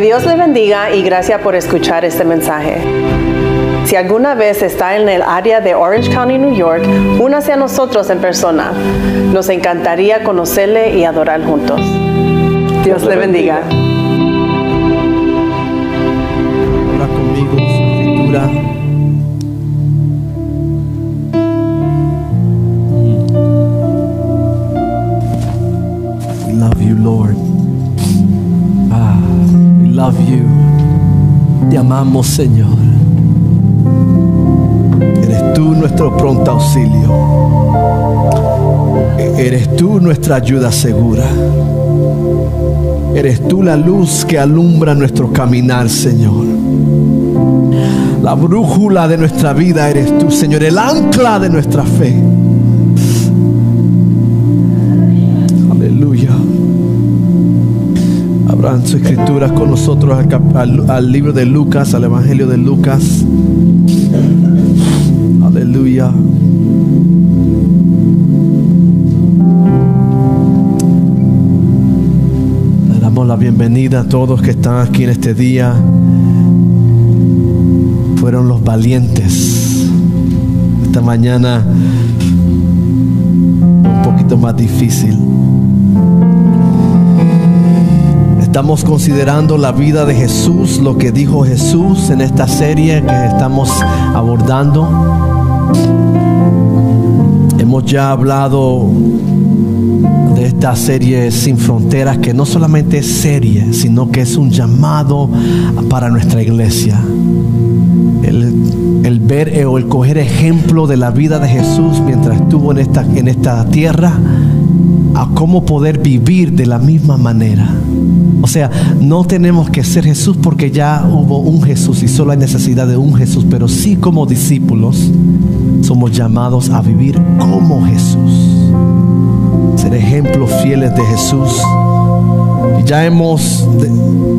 Que Dios le bendiga y gracias por escuchar este mensaje. Si alguna vez está en el área de Orange County, New York, únase a nosotros en persona. Nos encantaría conocerle y adorar juntos. Dios le bendiga. Conmigo escritura. Te amamos, Señor. Eres tú nuestro pronto auxilio. E- Eres tú nuestra ayuda segura. Eres tú la luz que alumbra nuestro caminar, Señor. La brújula de nuestra vida eres tú, Señor. El ancla de nuestra fe. Abran su escritura con nosotros al libro de Lucas, al Evangelio de Lucas. Aleluya. Le damos la bienvenida a todos que están aquí en este día. Fueron los valientes. Esta mañana un poquito más difícil. Estamos considerando la vida de Jesús, lo que dijo Jesús en esta serie que estamos abordando. Hemos ya hablado de esta serie Sin Fronteras, que no solamente es serie, sino que es un llamado para nuestra iglesia. El, ver eh, o el coger ejemplo de la vida de Jesús mientras estuvo en esta, en esta tierra, a cómo poder vivir de la misma manera. O sea, no tenemos que ser Jesús porque ya hubo un Jesús y solo hay necesidad de un Jesús, pero sí como discípulos somos llamados a vivir como Jesús ser ejemplos fieles de Jesús. Ya hemos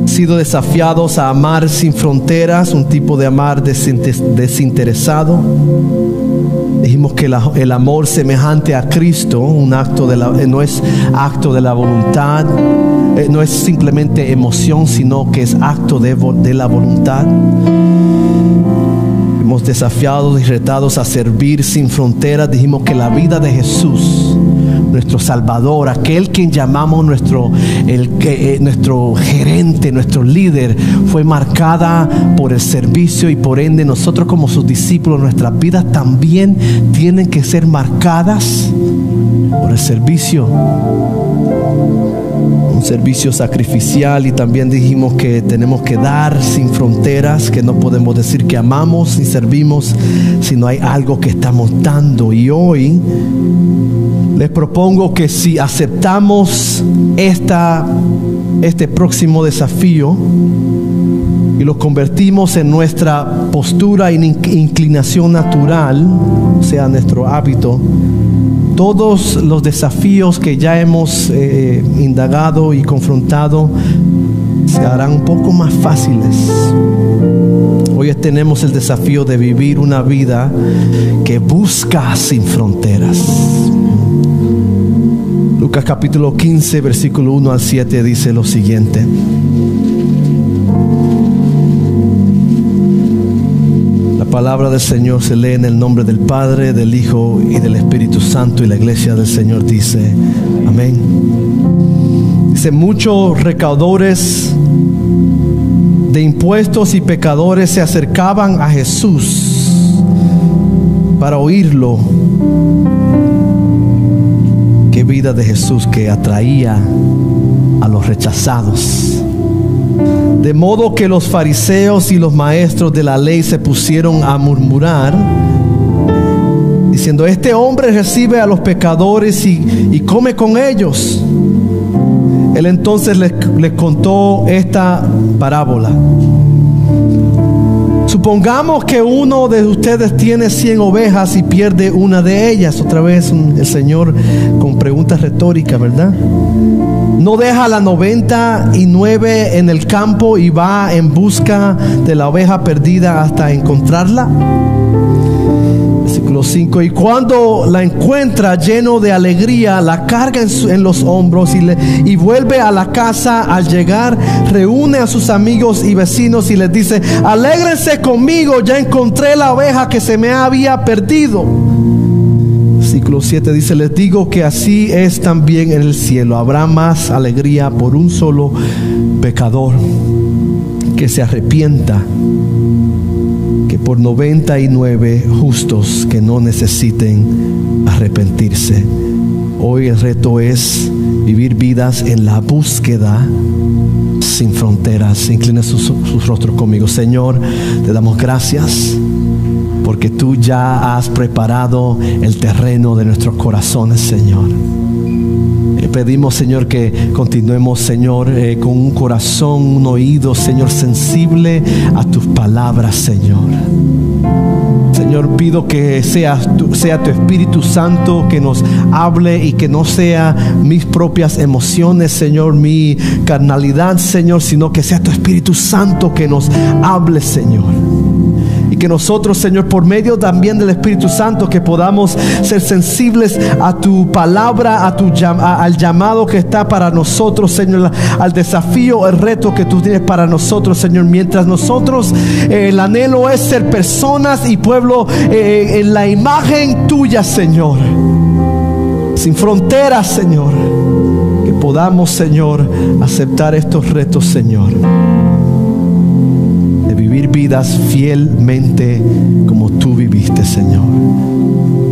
sido desafiados a amar sin fronteras, un tipo de amar desinte- desinteresado. Dijimos que el amor semejante a Cristo, un acto de la, eh, no es acto de la voluntad, eh, no es simplemente emoción, sino que es acto de, de la voluntad. Hemos desafiado y retados a servir sin fronteras. Dijimos que la vida de Jesús, nuestro Salvador, aquel quien llamamos nuestro, el, eh, nuestro gerente, nuestro líder, fue marcada por el servicio y por ende nosotros como sus discípulos, nuestras vidas también tienen que ser marcadas por el servicio un servicio sacrificial y también dijimos que tenemos que dar sin fronteras, que no podemos decir que amamos y servimos si no hay algo que estamos dando. Y hoy les propongo que si aceptamos esta, este próximo desafío y lo convertimos en nuestra postura e inclinación natural, o sea, nuestro hábito, todos los desafíos que ya hemos eh, indagado y confrontado se harán un poco más fáciles. Hoy tenemos el desafío de vivir una vida que busca sin fronteras. Lucas capítulo 15, versículo 1 al 7 dice lo siguiente. La palabra del Señor se lee en el nombre del Padre, del Hijo y del Espíritu Santo y la iglesia del Señor dice, amén. Dice, muchos recaudadores de impuestos y pecadores se acercaban a Jesús para oírlo. Qué vida de Jesús que atraía a los rechazados. De modo que los fariseos y los maestros de la ley se pusieron a murmurar, diciendo, este hombre recibe a los pecadores y, y come con ellos. Él entonces les, les contó esta parábola. Supongamos que uno de ustedes tiene 100 ovejas y pierde una de ellas. Otra vez el Señor con preguntas retóricas, ¿verdad? No deja la 99 en el campo y va en busca de la oveja perdida hasta encontrarla. Versículo 5. Y cuando la encuentra lleno de alegría, la carga en, los hombros y, le, y vuelve a la casa. Al llegar, reúne a sus amigos y vecinos y les dice, alégrense conmigo, ya encontré la oveja que se me había perdido. Versículo 7 dice, les digo que así es también en el cielo. Habrá más alegría por un solo pecador que se arrepienta por 99 justos que no necesiten arrepentirse. Hoy el reto es vivir vidas en la búsqueda sin fronteras. Inclina sus rostros conmigo. Señor, te damos gracias porque tú ya has preparado el terreno de nuestros corazones, Señor. Eh, pedimos, Señor, que continuemos, Señor, eh, con un corazón, un oído, Señor, sensible a tus palabras, Señor. Señor, pido que sea tu, sea tu Espíritu Santo que nos hable y que no sea mis propias emociones, Señor, mi carnalidad, Señor, sino que sea tu Espíritu Santo que nos hable, Señor que nosotros, Señor, por medio también del Espíritu Santo, que podamos ser sensibles a tu palabra, a tu, al llamado que está para nosotros, Señor, al desafío, el reto que tú tienes para nosotros, Señor. Mientras nosotros, eh, el anhelo es ser personas y pueblo eh, en la imagen tuya, Señor. Sin fronteras, Señor. Que podamos, Señor, aceptar estos retos, Señor vivir vidas fielmente como tú viviste, Señor.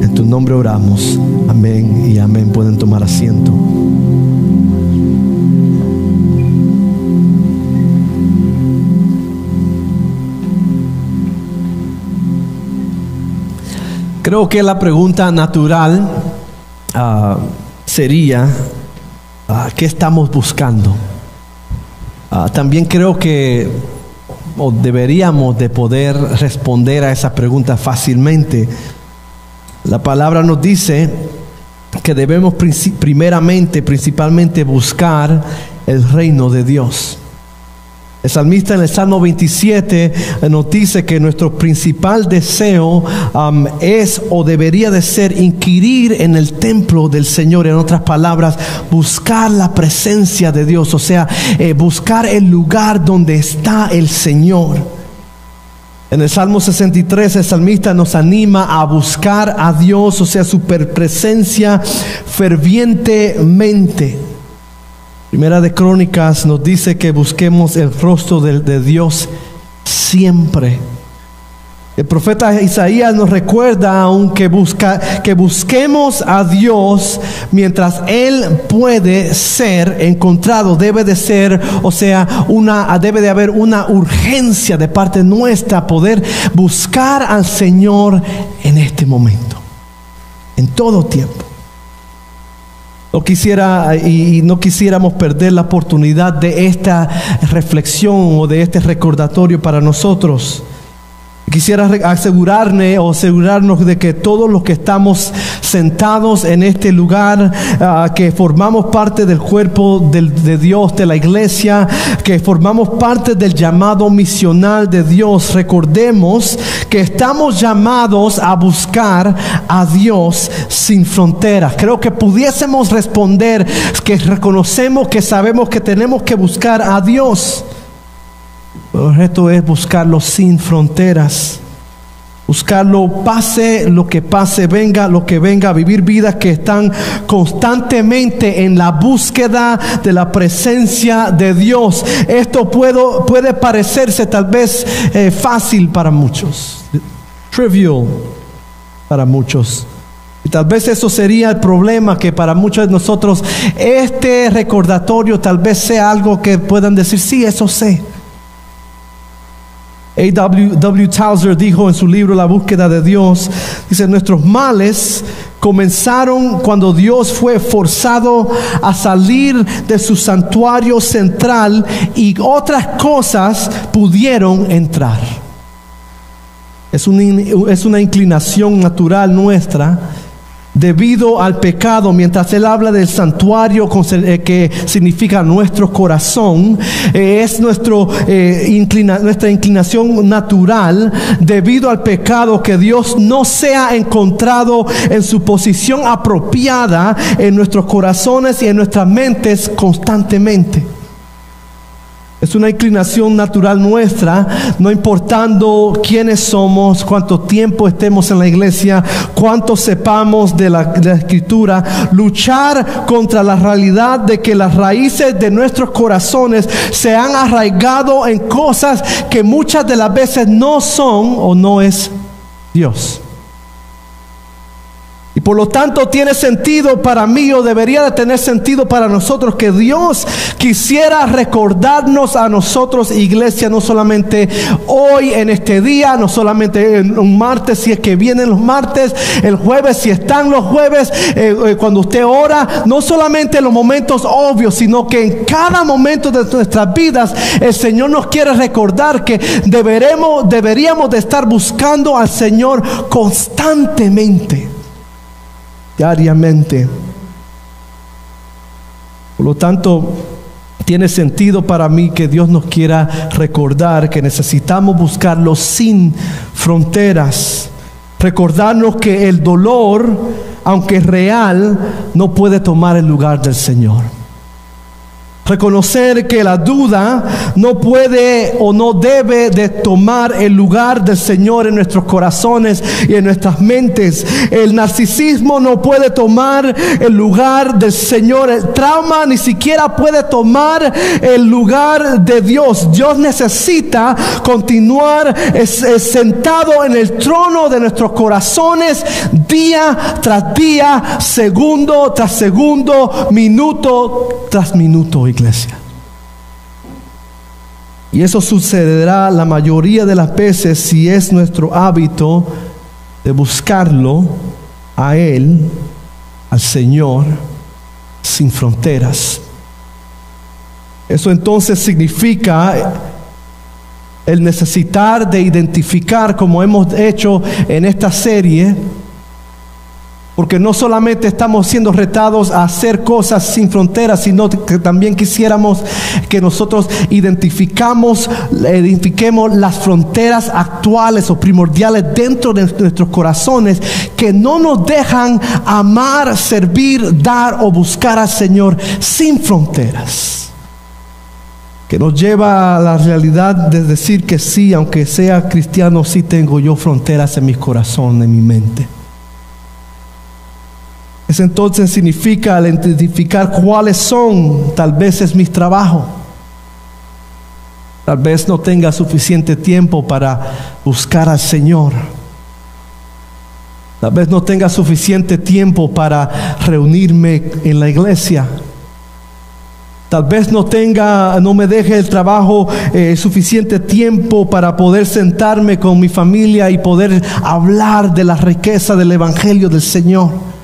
En tu nombre oramos. Amén y amén. Pueden tomar asiento. Creo que la pregunta natural ah, sería, ah, ¿qué estamos buscando? Ah, también creo que o deberíamos de poder responder a esa pregunta fácilmente. La palabra nos dice que debemos primeramente, principalmente buscar el reino de Dios. El salmista en el Salmo 27 eh, nos dice que nuestro principal deseo es o debería de ser inquirir en el templo del Señor. En otras palabras, buscar la presencia de Dios, o sea, eh, buscar el lugar donde está el Señor. En el Salmo 63 el salmista nos anima a buscar a Dios, o sea, su presencia fervientemente. Primera de Crónicas nos dice que busquemos el rostro de, Dios siempre. El profeta Isaías nos recuerda aunque busca que busquemos a Dios mientras él puede ser encontrado, debe de ser, o sea, una debe de haber una urgencia de parte nuestra poder buscar al Señor en este momento. En todo tiempo. No quisiera y no quisiéramos perder la oportunidad de esta reflexión o de este recordatorio para nosotros. Quisiera asegurarme o asegurarnos de que todos los que estamos sentados en este lugar, ah, que formamos parte del cuerpo de Dios, de la iglesia, que formamos parte del llamado misional de Dios, recordemos que estamos llamados a buscar a Dios sin fronteras. Creo que pudiésemos responder que reconocemos que sabemos que tenemos que buscar a Dios. El reto es buscarlo sin fronteras. Buscarlo, pase lo que pase, venga lo que venga, vivir vidas que están constantemente en la búsqueda de la presencia de Dios. Esto puede parecerse tal vez eh, fácil para muchos, trivial para muchos. Y tal vez eso sería el problema que para muchos de nosotros este recordatorio tal vez sea algo que puedan decir, sí, eso sé. A.W. W. Towser dijo en su libro La búsqueda de Dios, dice, nuestros males comenzaron cuando Dios fue forzado a salir de su santuario central y otras cosas pudieron entrar. Es una, es una inclinación natural nuestra debido al pecado, mientras él habla del santuario eh, que significa nuestro corazón, eh, es nuestro, eh, nuestra inclinación natural debido al pecado que Dios no sea encontrado en su posición apropiada en nuestros corazones y en nuestras mentes constantemente. Es una inclinación natural nuestra, no importando quiénes somos, cuánto tiempo estemos en la iglesia, cuánto sepamos de la, de la, escritura, luchar contra la realidad de que las raíces de nuestros corazones se han arraigado en cosas que muchas de las veces no son o no es Dios. Por lo tanto tiene sentido para mí o debería de tener sentido para nosotros que Dios quisiera recordarnos a nosotros, iglesia, no solamente hoy en este día, no solamente en un martes, si es que vienen los martes, el jueves, si están los jueves, eh, eh, cuando usted ora, no solamente en los momentos obvios, sino que en cada momento de nuestras vidas el Señor nos quiere recordar que deberemos, deberíamos de estar buscando al Señor constantemente diariamente. Por lo tanto, tiene sentido para mí que Dios nos quiera recordar que necesitamos buscarlo sin fronteras. Recordarnos que el dolor, aunque real, no puede tomar el lugar del Señor. Reconocer que la duda no puede o no debe de tomar el lugar del Señor en nuestros corazones y en nuestras mentes. El narcisismo no puede tomar el lugar del Señor. El trauma ni siquiera puede tomar el lugar de Dios. Dios necesita continuar sentado en el trono de nuestros corazones día tras día, segundo tras segundo, minuto tras minuto iglesia. Y eso sucederá la mayoría de las veces si es nuestro hábito de buscarlo a Él, al Señor, sin fronteras. Eso entonces significa el necesitar de identificar, como hemos hecho en esta serie, porque no solamente estamos siendo retados a hacer cosas sin fronteras, sino que también quisiéramos que nosotros identificamos, identifiquemos las fronteras actuales o primordiales dentro de nuestros corazones que no nos dejan amar, servir, dar o buscar al Señor sin fronteras que nos lleva a la realidad de decir que sí, aunque sea cristiano, sí tengo yo fronteras en mi corazón, en mi mente. Eso entonces significa al identificar cuáles son, tal vez es mi trabajo. Tal vez no tenga suficiente tiempo para buscar al Señor. Tal vez no tenga suficiente tiempo para reunirme en la iglesia. Tal vez no tenga, no me deje el trabajo eh, suficiente tiempo para poder sentarme con mi familia y poder hablar de la riqueza del Evangelio del Señor.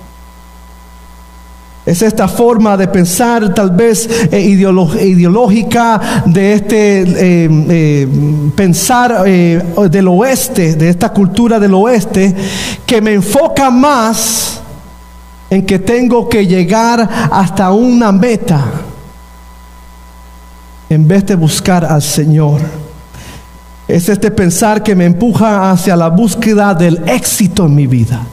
Es esta forma de pensar tal vez eh, ideológica de este eh, eh, pensar del oeste, de esta cultura del oeste, que me enfoca más en que tengo que llegar hasta una meta en vez de buscar al Señor. Es este pensar que me empuja hacia la búsqueda del éxito en mi vida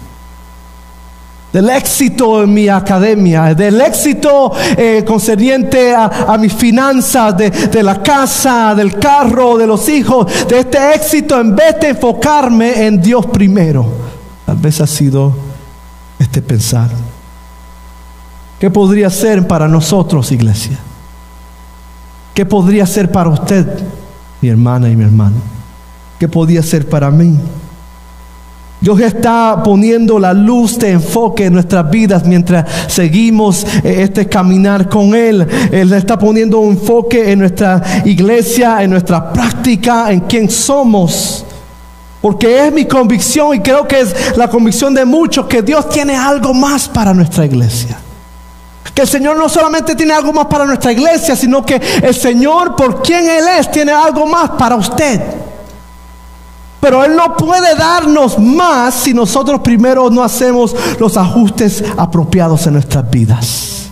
del éxito en mi academia, del éxito eh, concerniente a, mis finanzas, de, de, la casa, del carro, de los hijos, de este éxito en vez de enfocarme en Dios primero. Tal vez ha sido este pensar. ¿Qué podría ser para nosotros, iglesia? ¿Qué podría ser para usted, mi hermana y mi hermano? ¿Qué podría ser para mí? Dios está poniendo la luz de enfoque en nuestras vidas mientras seguimos eh, este caminar con Él. Él está poniendo un enfoque en nuestra iglesia, en nuestra práctica, en quién somos. Porque es mi convicción y creo que es la convicción de muchos que Dios tiene algo más para nuestra iglesia. Que el Señor no solamente tiene algo más para nuestra iglesia, sino que el Señor, por quien Él es, tiene algo más para usted. Pero Él no puede darnos más si nosotros primero no hacemos los ajustes apropiados en nuestras vidas.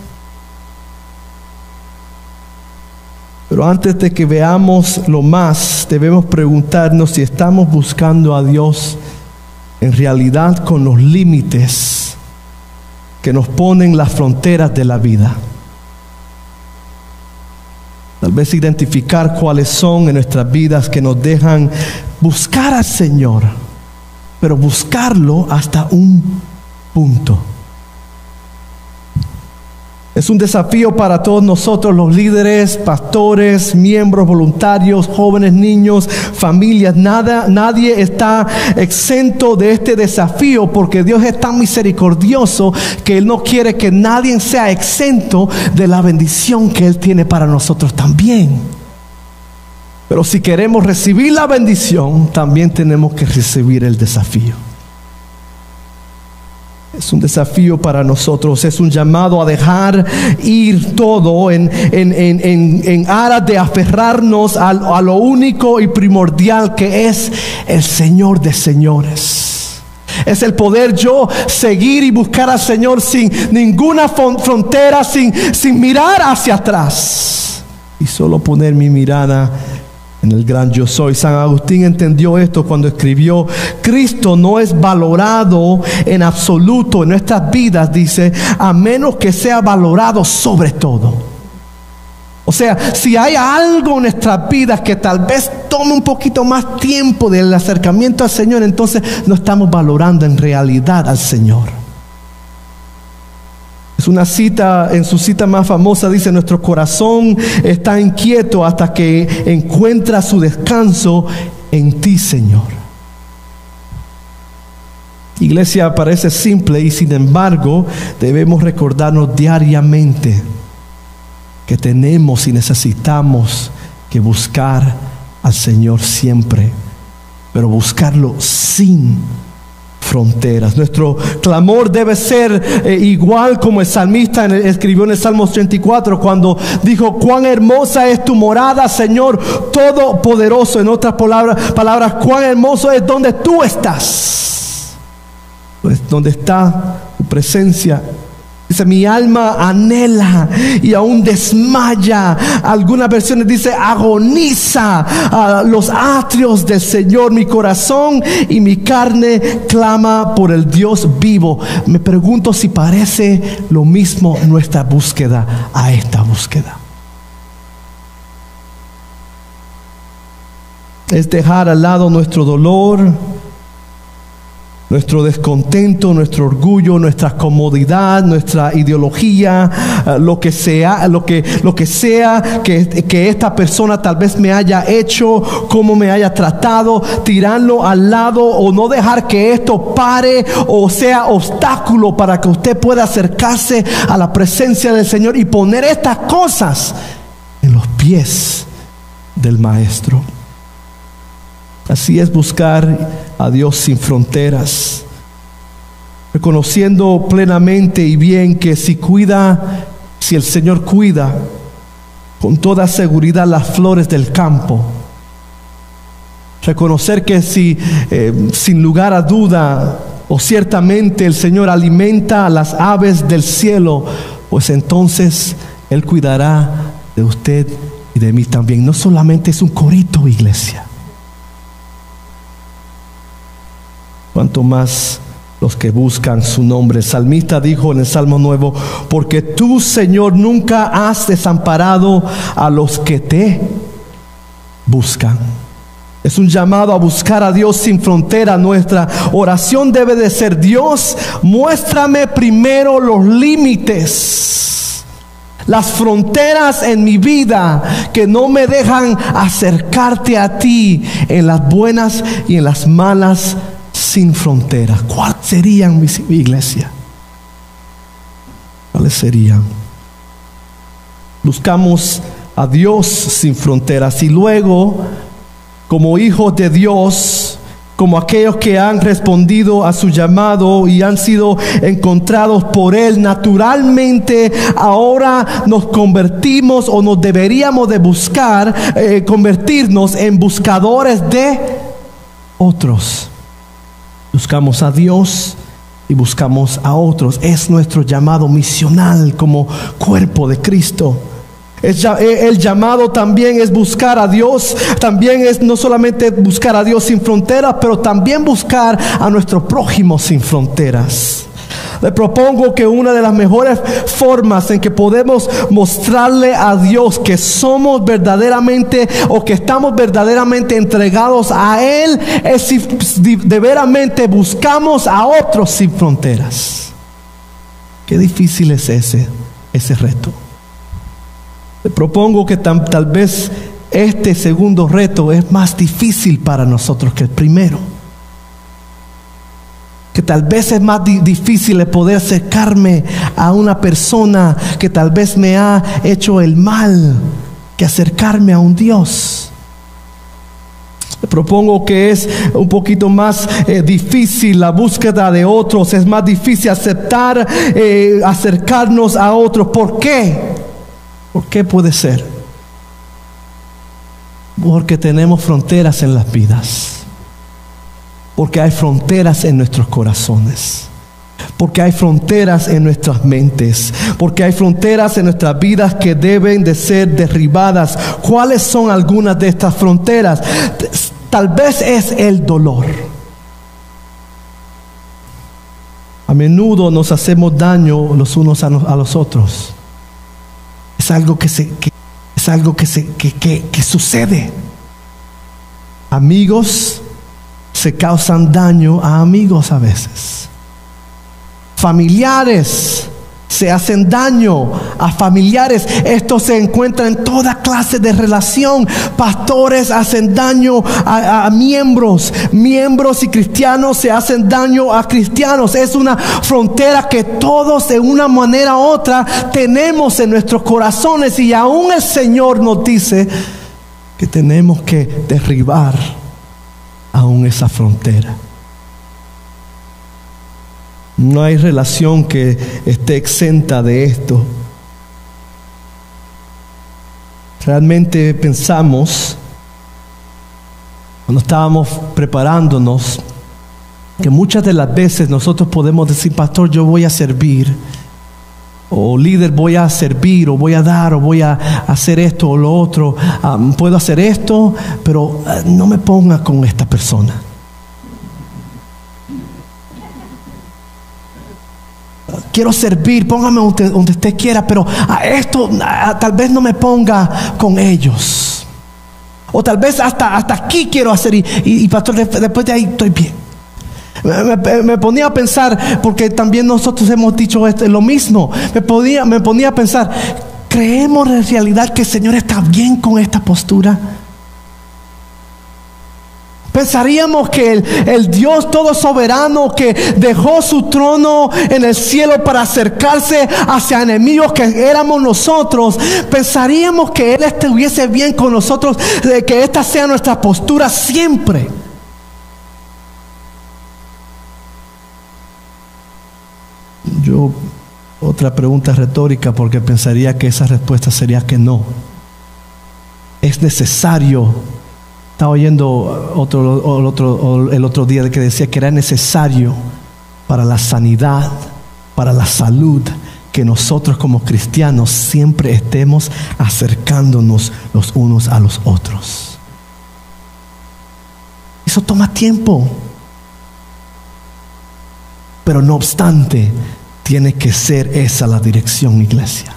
Pero antes de que veamos lo más, debemos preguntarnos si estamos buscando a Dios en realidad con los límites que nos ponen las fronteras de la vida. Tal vez identificar cuáles son en nuestras vidas que nos dejan buscar al Señor, pero buscarlo hasta un punto. Es un desafío para todos nosotros, los líderes, pastores, miembros, voluntarios, jóvenes, niños, familias. Nada, nadie está exento de este desafío porque Dios es tan misericordioso que Él no quiere que nadie sea exento de la bendición que Él tiene para nosotros también. Pero si queremos recibir la bendición, también tenemos que recibir el desafío. Es un desafío para nosotros, es un llamado a dejar ir todo en, en, aras de aferrarnos a, a lo único y primordial que es el Señor de señores. Es el poder yo seguir y buscar al Señor sin ninguna frontera, sin, sin mirar hacia atrás y solo poner mi mirada en el gran yo soy. San Agustín entendió esto cuando escribió, Cristo no es valorado en absoluto en nuestras vidas, dice, a menos que sea valorado sobre todo. O sea, si hay algo en nuestras vidas que tal vez tome un poquito más tiempo del acercamiento al Señor, entonces no estamos valorando en realidad al Señor. Es una cita, en su cita más famosa dice, nuestro corazón está inquieto hasta que encuentra su descanso en ti, Señor. Iglesia parece simple y sin embargo debemos recordarnos diariamente que tenemos y necesitamos que buscar al Señor siempre, pero buscarlo sin fronteras. Nuestro clamor debe ser eh, igual como el salmista escribió en el Salmo 34 cuando dijo, cuán hermosa es tu morada, Señor Todopoderoso. En otras palabras, palabras cuán hermoso es donde tú estás. Pues donde está tu presencia Dice, mi alma anhela y aún desmaya. Algunas versiones dice, agoniza a los atrios del Señor. Mi corazón y mi carne clama por el Dios vivo. Me pregunto si parece lo mismo nuestra búsqueda a esta búsqueda. Es dejar al lado nuestro dolor nuestro descontento, nuestro orgullo, nuestra comodidad, nuestra ideología, eh, lo que sea, lo que, lo que sea que, que esta persona tal vez me haya hecho, cómo me haya tratado, tirarlo al lado o no dejar que esto pare o sea obstáculo para que usted pueda acercarse a la presencia del Señor y poner estas cosas en los pies del Maestro. Así es buscar a Dios sin fronteras, reconociendo plenamente y bien que si cuida, si el Señor cuida con toda seguridad las flores del campo, reconocer que si eh, sin lugar a duda o ciertamente el Señor alimenta a las aves del cielo, pues entonces Él cuidará de usted y de mí también. No solamente es un corito, iglesia. Cuanto más los que buscan su nombre. El salmista dijo en el Salmo Nuevo, porque tú, Señor, nunca has desamparado a los que te buscan. Es un llamado a buscar a Dios sin frontera. Nuestra oración debe de ser, Dios, muéstrame primero los límites, las fronteras en mi vida que no me dejan acercarte a ti en las buenas y en las malas sin fronteras. ¿Cuáles serían mi iglesia? ¿Cuáles serían? Buscamos a Dios sin fronteras y luego, como hijos de Dios, como aquellos que han respondido a su llamado y han sido encontrados por Él, naturalmente ahora nos convertimos o nos deberíamos de buscar, eh, convertirnos en buscadores de otros. Buscamos a Dios y buscamos a otros. Es nuestro llamado misional como cuerpo de Cristo. Eh, el llamado también es buscar a Dios, también es no solamente buscar a Dios sin fronteras, pero también buscar a nuestro prójimo sin fronteras. Le propongo que una de las mejores formas en que podemos mostrarle a Dios que somos verdaderamente o que estamos verdaderamente entregados a Él es si de veramente buscamos a otros sin fronteras. Qué difícil es ese, ese reto. Le propongo que tal vez este segundo reto es más difícil para nosotros que el primero. Que tal vez es más difícil poder acercarme a una persona que tal vez me ha hecho el mal que acercarme a un Dios. Le propongo que es un poquito más eh, difícil la búsqueda de otros, es más difícil aceptar, eh, acercarnos a otros. ¿Por qué? ¿Por qué puede ser? Porque tenemos fronteras en las vidas. Porque hay fronteras en nuestros corazones. Porque hay fronteras en nuestras mentes. Porque hay fronteras en nuestras vidas que deben de ser derribadas. ¿Cuáles son algunas de estas fronteras? Tal vez es el dolor. A menudo nos hacemos daño los unos a los otros es algo que, se, es algo que, se, que, que sucede. Amigos se causan daño a amigos a veces. Familiares se hacen daño a familiares. Esto se encuentra en toda clase de relación. Pastores hacen daño a, miembros. Miembros y cristianos se hacen daño a cristianos. Es una frontera que todos de una manera u otra tenemos en nuestros corazones. Y aún el Señor nos dice que tenemos que derribar aún esa frontera. No hay relación que esté exenta de esto. Realmente pensamos, cuando estábamos preparándonos, que muchas de las veces nosotros podemos decir, pastor, yo voy a servir, o líder, voy a servir, o voy a dar, o voy a hacer esto o lo otro, ah, puedo hacer esto, pero ah, no me ponga con esta persona. quiero servir, póngame donde, usted quiera, pero a esto tal vez no me ponga con ellos. O tal vez hasta, hasta aquí quiero hacer y, pastor, después de ahí estoy bien. Me, ponía a pensar, porque también nosotros hemos dicho esto, lo mismo, me, podía, me ponía a pensar, ¿creemos en realidad que el Señor está bien con esta postura? Pensaríamos que el, Dios todo soberano que dejó su trono en el cielo para acercarse hacia enemigos que éramos nosotros, pensaríamos que Él estuviese bien con nosotros, de que esta sea nuestra postura siempre. Yo, otra pregunta retórica, porque pensaría que esa respuesta sería que no. Es necesario estaba oyendo el, otro, el otro día que decía que era necesario para la sanidad, para la salud, que nosotros como cristianos siempre estemos acercándonos los unos a los otros. Eso toma tiempo. Pero no obstante, tiene que ser esa la dirección, iglesia.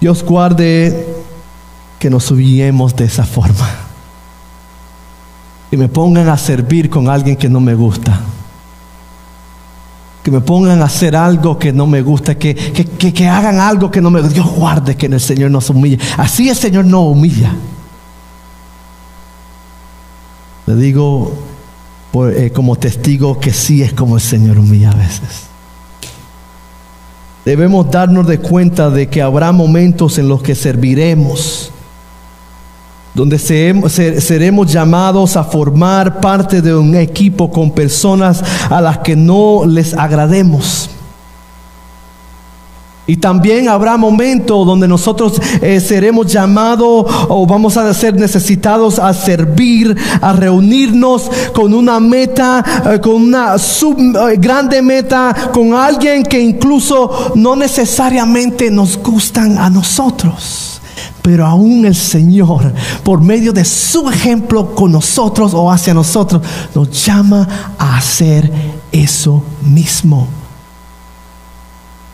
Dios guarde que nos humillemos de esa forma. Que me pongan a servir con alguien que no me gusta. Que me pongan a hacer algo que no me gusta. Que, que, hagan algo que no me gusta. Dios guarde que el Señor nos humille. Así el Señor no humilla. Le digo eh, como testigo que sí es como el Señor humilla a veces. Debemos darnos de cuenta de que habrá momentos en los que serviremos donde seremos llamados a formar parte de un equipo con personas a las que no les agrademos. Y también habrá momentos donde nosotros eh, seremos llamados o vamos a ser necesitados a servir, a reunirnos con una meta, eh, con una sub, eh, grande meta, con alguien que incluso no necesariamente nos gustan a nosotros. Pero aún el Señor, por medio de su ejemplo con nosotros o hacia nosotros, nos llama a hacer eso mismo.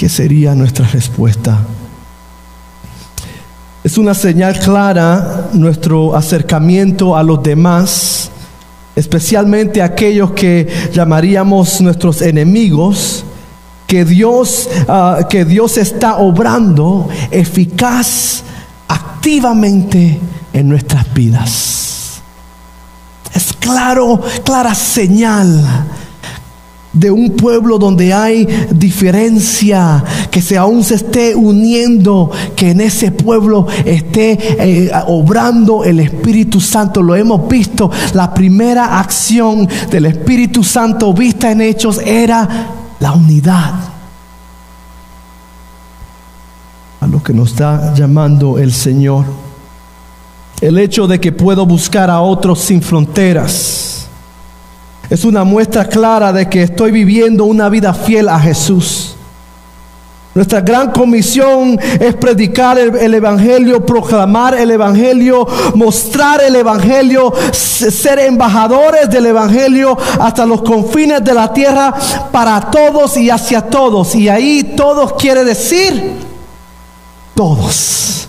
¿Qué sería nuestra respuesta? Es una señal clara nuestro acercamiento a los demás, especialmente aquellos que llamaríamos nuestros enemigos, que Dios, ah, que Dios está obrando eficaz, activamente en nuestras vidas. Es claro, clara señal de un pueblo donde hay diferencia, que se aún se esté uniendo, que en ese pueblo esté eh, obrando el Espíritu Santo. Lo hemos visto, la primera acción del Espíritu Santo vista en hechos era la unidad. A lo que nos está llamando el Señor. El hecho de que puedo buscar a otros sin fronteras es una muestra clara de que estoy viviendo una vida fiel a Jesús. Nuestra gran comisión es predicar el, Evangelio, proclamar el Evangelio, mostrar el Evangelio, ser embajadores del Evangelio hasta los confines de la tierra para todos y hacia todos. Y ahí todos quiere decir todos.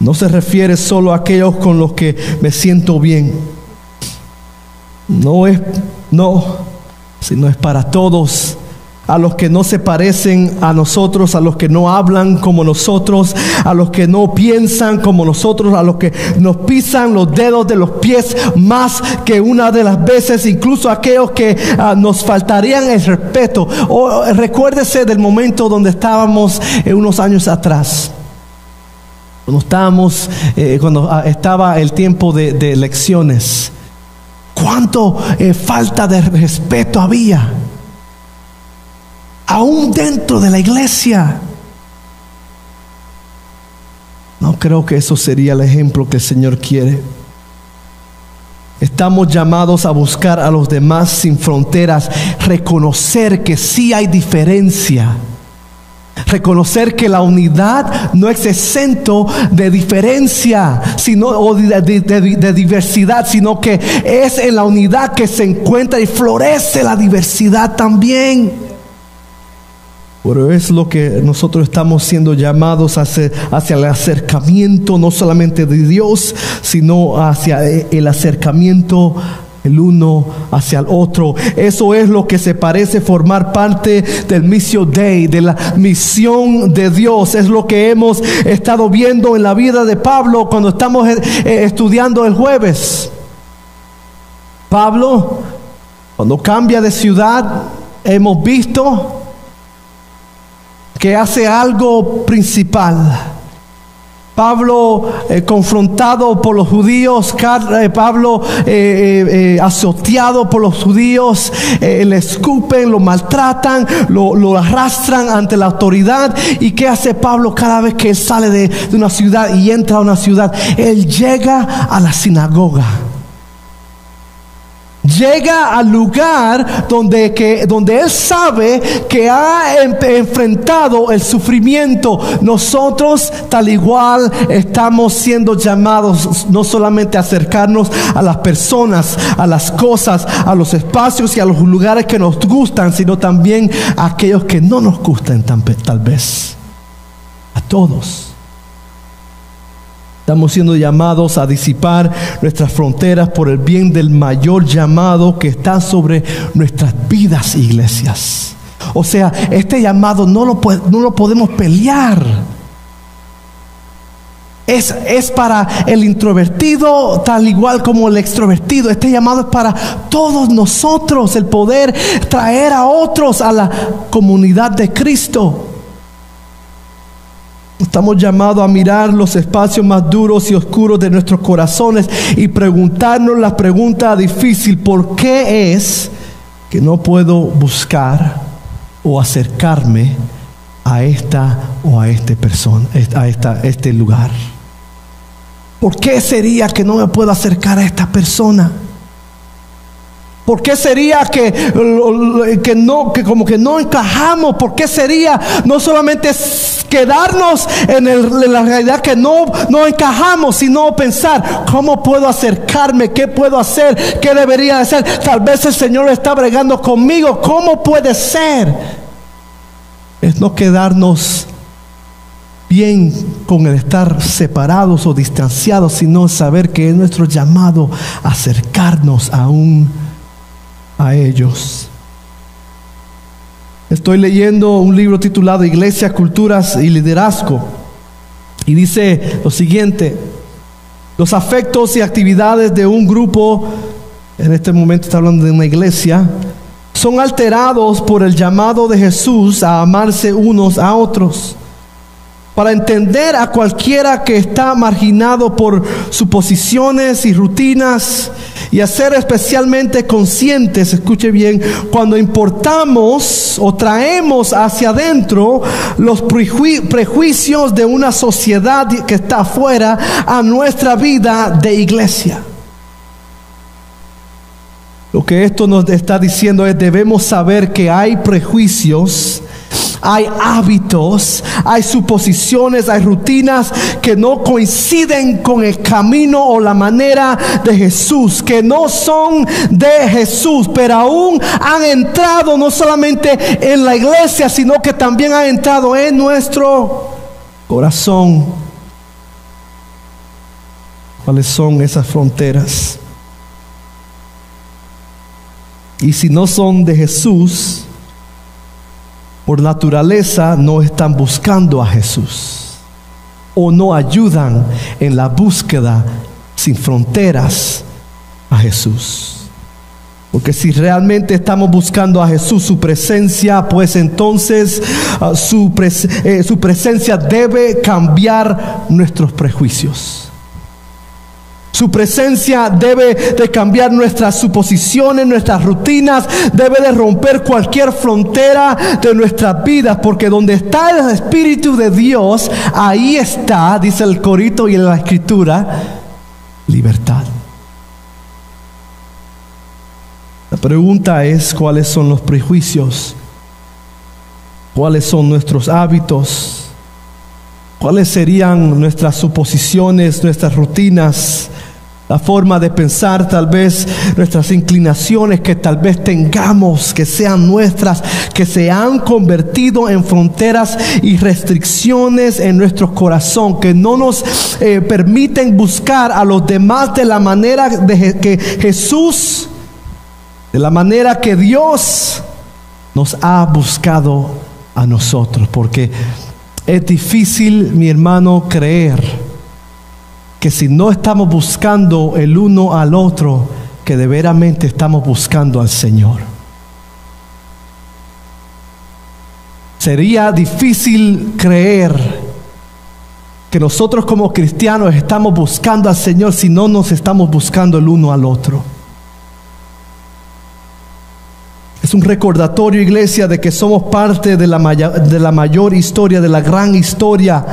No se refiere solo a aquellos con los que me siento bien no es, no, sino es para todos. A los que no se parecen a nosotros, a los que no hablan como nosotros, a los que no piensan como nosotros, a los que nos pisan los dedos de los pies más que una de las veces, incluso aquellos que ah, nos faltarían el respeto. O, recuérdese del momento donde estábamos eh, unos años atrás. Cuando estábamos, eh, cuando ah, estaba el tiempo de, de elecciones cuánto eh, falta de respeto había. Aún dentro de la iglesia. No creo que eso sería el ejemplo que el Señor quiere. Estamos llamados a buscar a los demás sin fronteras, reconocer que sí hay diferencia Reconocer que la unidad no es exento de diferencia sino, o de, diversidad, sino que es en la unidad que se encuentra y florece la diversidad también. Pero es lo que nosotros estamos siendo llamados hacia, hacia, el acercamiento no solamente de Dios, sino hacia el acercamiento el uno hacia el otro. Eso es lo que se parece formar parte del Mission Day, de la misión de Dios. Es lo que hemos estado viendo en la vida de Pablo cuando estamos eh, eh, estudiando el jueves. Pablo, cuando cambia de ciudad, hemos visto que hace algo principal Pablo eh, confrontado por los judíos, eh, Pablo eh, azoteado por los judíos, le escupen, lo maltratan, lo, arrastran ante la autoridad. ¿Y qué hace Pablo cada vez que él sale de una ciudad y entra a una ciudad? Él llega a la sinagoga llega al lugar donde, que, donde Él sabe que ha enfrentado el sufrimiento. Nosotros, tal igual, estamos siendo llamados no solamente a acercarnos a las personas, a las cosas, a los espacios y a los lugares que nos gustan, sino también a aquellos que no nos gustan tal vez. A todos. Estamos siendo llamados a disipar nuestras fronteras por el bien del mayor llamado que está sobre nuestras vidas, iglesias. O sea, este llamado no lo, no lo podemos pelear. Es, es, para el introvertido tal igual como el extrovertido. Este llamado es para todos nosotros, el poder traer a otros a la comunidad de Cristo. Estamos llamados a mirar los espacios más duros y oscuros de nuestros corazones y preguntarnos la pregunta difícil, ¿por qué es que no puedo buscar o acercarme a esta o a este persona, a esta, este lugar? ¿Por qué sería que no me puedo acercar a esta persona? ¿Por qué sería que, que, no, que como que no encajamos? ¿Por qué sería no solamente quedarnos en, la realidad que no, no encajamos, sino pensar, ¿cómo puedo acercarme? ¿Qué puedo hacer? ¿Qué debería hacer? Tal vez el Señor está bregando conmigo. ¿Cómo puede ser? Es no quedarnos bien con el estar separados o distanciados, sino saber que es nuestro llamado acercarnos aún a ellos. Estoy leyendo un libro titulado Iglesia, Culturas y Liderazgo. Y dice lo siguiente, los afectos y actividades de un grupo, en este momento está hablando de una iglesia, son alterados por el llamado de Jesús a amarse unos a otros para entender a cualquiera que está marginado por suposiciones y rutinas y a ser especialmente conscientes, escuche bien, cuando importamos o traemos hacia adentro los prejuicios de una sociedad que está afuera a nuestra vida de iglesia. Lo que esto nos está diciendo es debemos saber que hay prejuicios hay hábitos, hay suposiciones, hay rutinas que no coinciden con el camino o la manera de Jesús, que no son de Jesús, pero aún han entrado no solamente en la iglesia, sino que también han entrado en nuestro corazón. ¿Cuáles son esas fronteras? Y si no son de Jesús, por naturaleza no están buscando a Jesús o no ayudan en la búsqueda sin fronteras a Jesús. Porque si realmente estamos buscando a Jesús, su presencia, pues entonces ah, su, eh, su presencia debe cambiar nuestros prejuicios. Su presencia debe de cambiar nuestras suposiciones, nuestras rutinas, debe de romper cualquier frontera de nuestras vidas, porque donde está el Espíritu de Dios, ahí está, dice el corito y en la escritura, libertad. La pregunta es cuáles son los prejuicios, cuáles son nuestros hábitos, cuáles serían nuestras suposiciones, nuestras rutinas la forma de pensar, tal vez nuestras inclinaciones que tal vez tengamos, que sean nuestras, que se han convertido en fronteras y restricciones en nuestro corazón, que no nos eh, permiten buscar a los demás de la manera de que Jesús, de la manera que Dios nos ha buscado a nosotros, porque es difícil, mi hermano, creer que si no estamos buscando el uno al otro, que de veramente estamos buscando al Señor. Sería difícil creer que nosotros como cristianos estamos buscando al Señor si no nos estamos buscando el uno al otro. Es un recordatorio, iglesia, de que somos parte de la, de la mayor historia, de la gran historia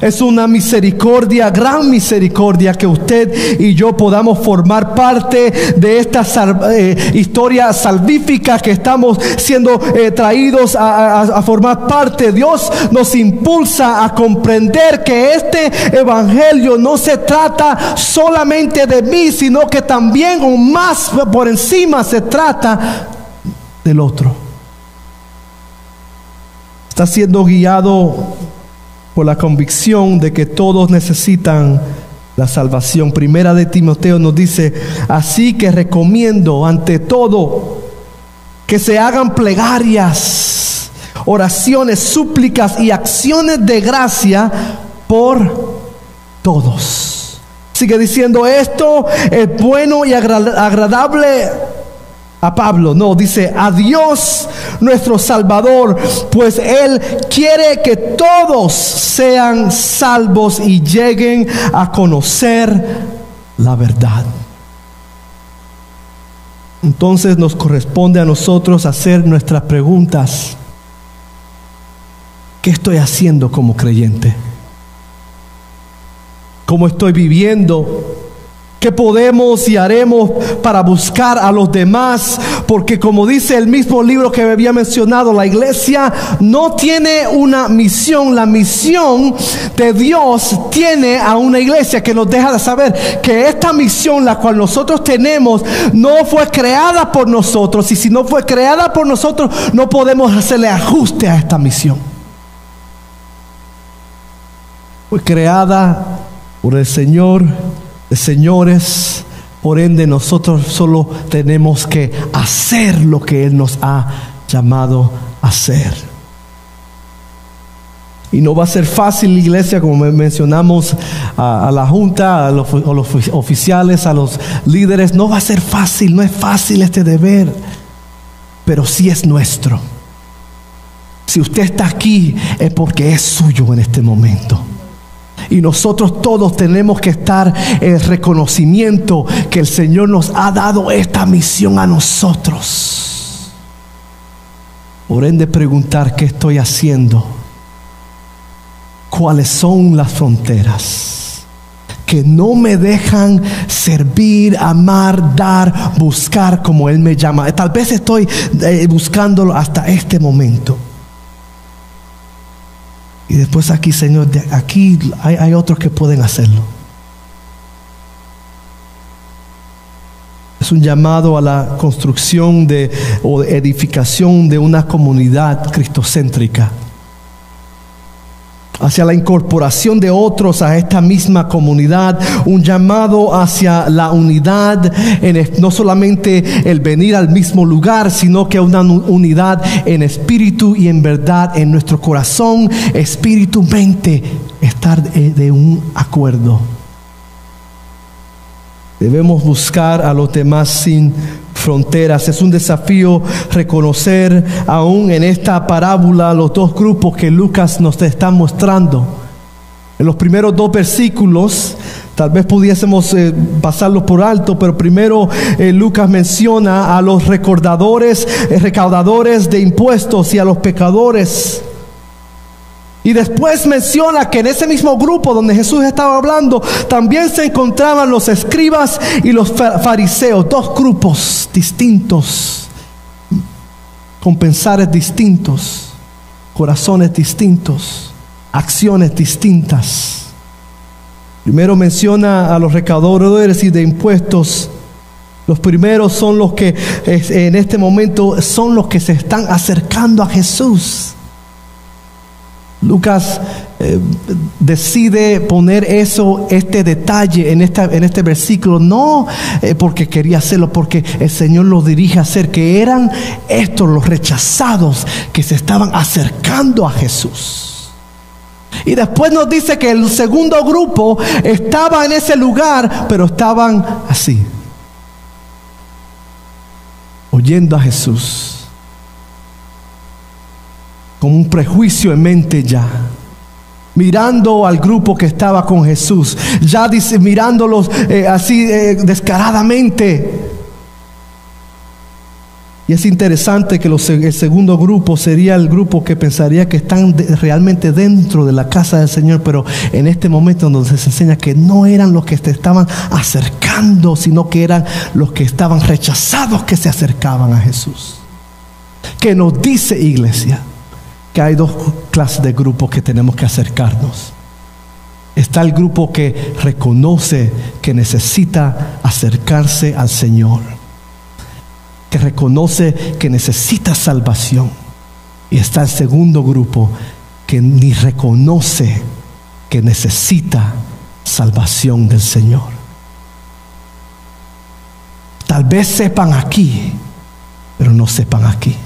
es una misericordia, gran misericordia, que usted y yo podamos formar parte de esta eh, historia salvífica que estamos siendo eh, traídos a, formar parte. Dios nos impulsa a comprender que este evangelio no se trata solamente de mí, sino que también o más por encima se trata del otro. Está siendo guiado por la convicción de que todos necesitan la salvación. Primera de Timoteo nos dice, así que recomiendo ante todo que se hagan plegarias, oraciones, súplicas y acciones de gracia por todos. Sigue diciendo, esto es bueno y agradable a Pablo, no, dice a Dios nuestro Salvador, pues Él quiere que todos sean salvos y lleguen a conocer la verdad. Entonces nos corresponde a nosotros hacer nuestras preguntas. ¿Qué estoy haciendo como creyente? ¿Cómo estoy viviendo? ¿Qué podemos y haremos para buscar a los demás? Porque como dice el mismo libro que me había mencionado, la iglesia no tiene una misión. La misión de Dios tiene a una iglesia que nos deja de saber que esta misión, la cual nosotros tenemos, no fue creada por nosotros. Y si no fue creada por nosotros, no podemos hacerle ajuste a esta misión. Fue creada por el Señor señores. Por ende, nosotros solo tenemos que hacer lo que Él nos ha llamado a hacer. Y no va a ser fácil, iglesia, como mencionamos a, la junta, a los, a los, oficiales, a los líderes. No va a ser fácil, no es fácil este deber, pero sí es nuestro. Si usted está aquí es porque es suyo en este momento. Y nosotros todos tenemos que estar en reconocimiento que el Señor nos ha dado esta misión a nosotros. Por ende preguntar qué estoy haciendo. ¿Cuáles son las fronteras? que no me dejan servir, amar, dar, buscar como Él me llama. Tal vez estoy eh, buscándolo hasta este momento. Y después aquí, Señor, aquí hay, otros que pueden hacerlo. Es un llamado a la construcción de, o edificación de una comunidad cristocéntrica hacia la incorporación de otros a esta misma comunidad, un llamado hacia la unidad, en no solamente el venir al mismo lugar, sino que una unidad en espíritu y en verdad, en nuestro corazón, espíritu, mente, estar de un acuerdo. Debemos buscar a los demás sin fronteras. Es un desafío reconocer aún en esta parábola los dos grupos que Lucas nos está mostrando. En los primeros dos versículos, tal vez pudiésemos eh, pasarlos por alto, pero primero eh, Lucas menciona a los recordadores, eh, recaudadores de impuestos y a los pecadores. Y después menciona que en ese mismo grupo donde Jesús estaba hablando, también se encontraban los escribas y los fariseos, dos grupos distintos, con pensares distintos, corazones distintos, acciones distintas. Primero menciona a los recaudadores y de impuestos. Los primeros son los que en este momento son los que se están acercando a Jesús. Lucas eh, decide poner eso, este detalle en, en este versículo, no eh, porque quería hacerlo, porque el Señor lo dirige a hacer, que eran estos los rechazados que se estaban acercando a Jesús. Y después nos dice que el segundo grupo estaba en ese lugar, pero estaban así, oyendo a Jesús con un prejuicio en mente ya. Mirando al grupo que estaba con Jesús, ya mirándolos eh, así eh, descaradamente. Y es interesante que el segundo grupo sería el grupo que pensaría que están realmente dentro de la casa del Señor, pero en este momento donde se enseña que no eran los que se estaban acercando, sino que eran los que estaban rechazados que se acercaban a Jesús. Que nos dice iglesia, que hay dos clases de grupos que tenemos que acercarnos. Está el grupo que reconoce que necesita acercarse al Señor, que reconoce que necesita salvación. Y está el segundo grupo que ni reconoce que necesita salvación del Señor. Tal vez sepan aquí, pero no sepan aquí.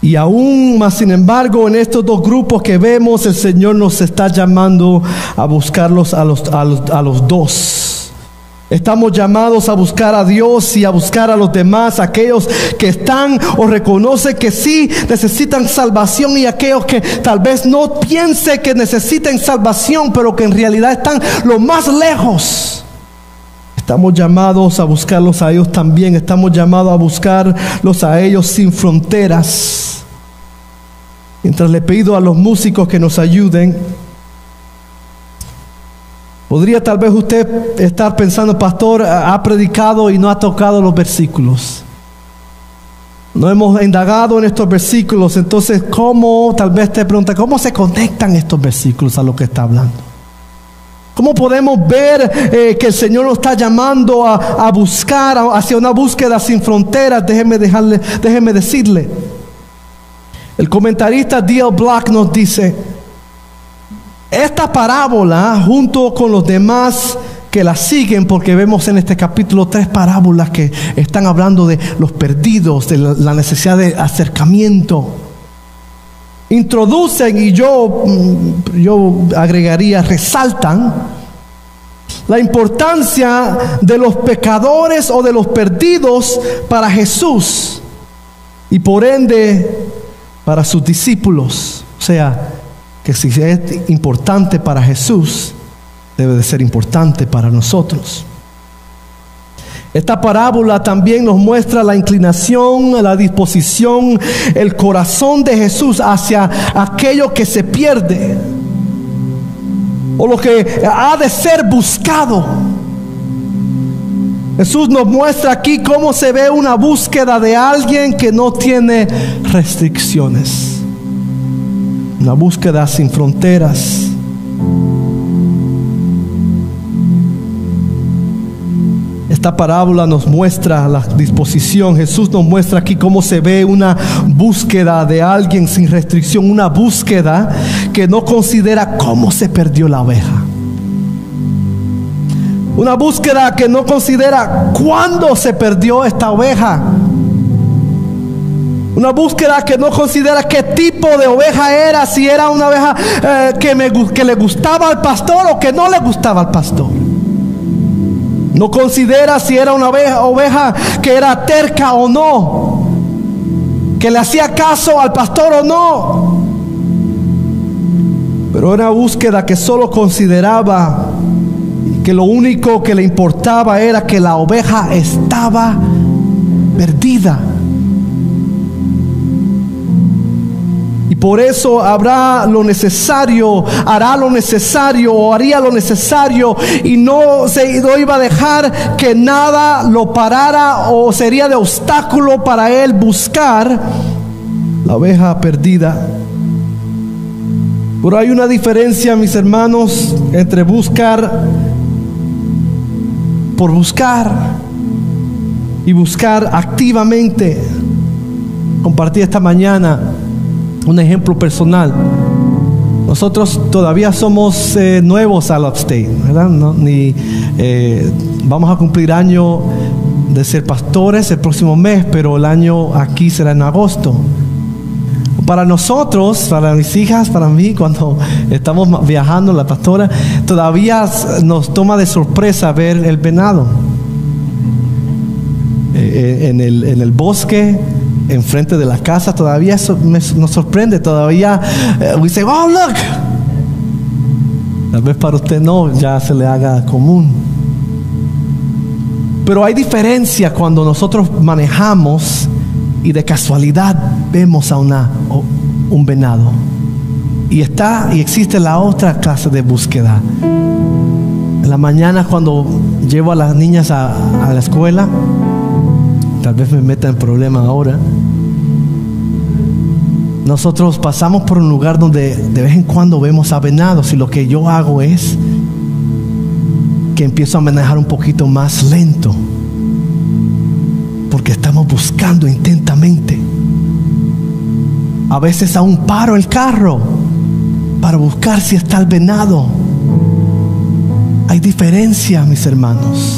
Y aún más, sin embargo, en estos dos grupos que vemos, el Señor nos está llamando a buscarlos a los, a los, dos. Estamos llamados a buscar a Dios y a buscar a los demás, aquellos que están o reconocen que sí necesitan salvación y aquellos que tal vez no piensen que necesiten salvación, pero que en realidad están lo más lejos. Estamos llamados a buscarlos a ellos también. Estamos llamados a buscarlos a ellos sin fronteras. Mientras le pido a los músicos que nos ayuden, podría tal vez usted estar pensando, pastor, ha predicado y no ha tocado los versículos. No hemos indagado en estos versículos, entonces, ¿cómo? Tal vez te pregunta, ¿cómo se conectan estos versículos a lo que está hablando? ¿Cómo podemos ver eh, que el Señor nos está llamando a, buscar hacia una búsqueda sin fronteras? Déjeme, dejarle, déjeme decirle. El comentarista D.L. Black nos dice, esta parábola junto con los demás que la siguen, porque vemos en este capítulo tres parábolas que están hablando de los perdidos, de la necesidad de acercamiento. Introducen y yo, mm, yo agregaría, resaltan la importancia de los pecadores o de los perdidos para Jesús y por ende para sus discípulos. O sea, que si es importante para Jesús, debe de ser importante para nosotros. Esta parábola también nos muestra la inclinación, la disposición, el corazón de Jesús hacia aquello que se pierde o lo que ha de ser buscado. Jesús nos muestra aquí cómo se ve una búsqueda de alguien que no tiene restricciones. Una búsqueda sin fronteras. Esta parábola nos muestra la disposición. Jesús nos muestra aquí cómo se ve una búsqueda de alguien sin restricción, una búsqueda que no considera cómo se perdió la oveja. Una búsqueda que no considera cuándo se perdió esta oveja. Una búsqueda que no considera qué tipo de oveja era, si era una oveja eh, que, me, que le gustaba al pastor o que no le gustaba al pastor. No considera si era una oveja, que era terca o no, que le hacía caso al pastor o no. Pero era búsqueda que solo consideraba que lo único que le importaba era que la oveja estaba perdida. Por eso habrá lo necesario, hará lo necesario o haría lo necesario y no se iba a dejar que nada lo parara o sería de obstáculo para él buscar la oveja perdida. Pero hay una diferencia, mis hermanos, entre buscar por buscar y buscar activamente. Compartí esta mañana un ejemplo personal. Nosotros todavía somos eh, nuevos al Upstate, ¿verdad? ni, eh, vamos a cumplir año de ser pastores el próximo mes, pero el año aquí será en agosto. Para nosotros, para mis hijas, para mí, cuando estamos viajando, la pastora, todavía nos toma de sorpresa ver el venado. Eh, en el bosque, enfrente de la casa, todavía eso nos sorprende, todavía eh, we say, oh look. Tal vez para usted no, ya se le haga común. Pero hay diferencia cuando nosotros manejamos y de casualidad vemos a una, un venado. Y está y existe la otra clase de búsqueda. En la mañana cuando llevo a las niñas a, la escuela, tal vez me meta en problema ahora. Nosotros pasamos por un lugar donde de vez en cuando vemos a venados y lo que yo hago es que empiezo a manejar un poquito más lento porque estamos buscando intentamente. A veces aún paro el carro para buscar si está el venado. Hay diferencia, mis hermanos,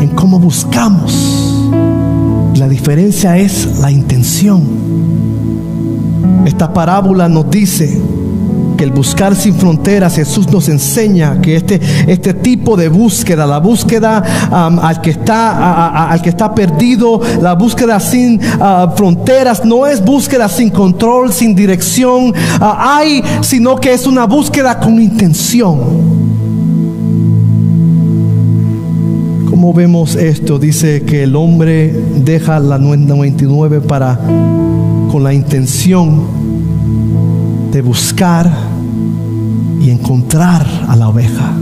en cómo buscamos. La diferencia es la intención. Esta parábola nos dice que el buscar sin fronteras, Jesús nos enseña que este, este tipo de búsqueda, la búsqueda al, que está, al que está perdido, la búsqueda sin ah, fronteras, no es búsqueda sin control, sin dirección, ah, hay, sino que es una búsqueda con intención. ¿Cómo vemos esto? Dice que el hombre deja la 99 para con la intención de buscar y encontrar a la oveja.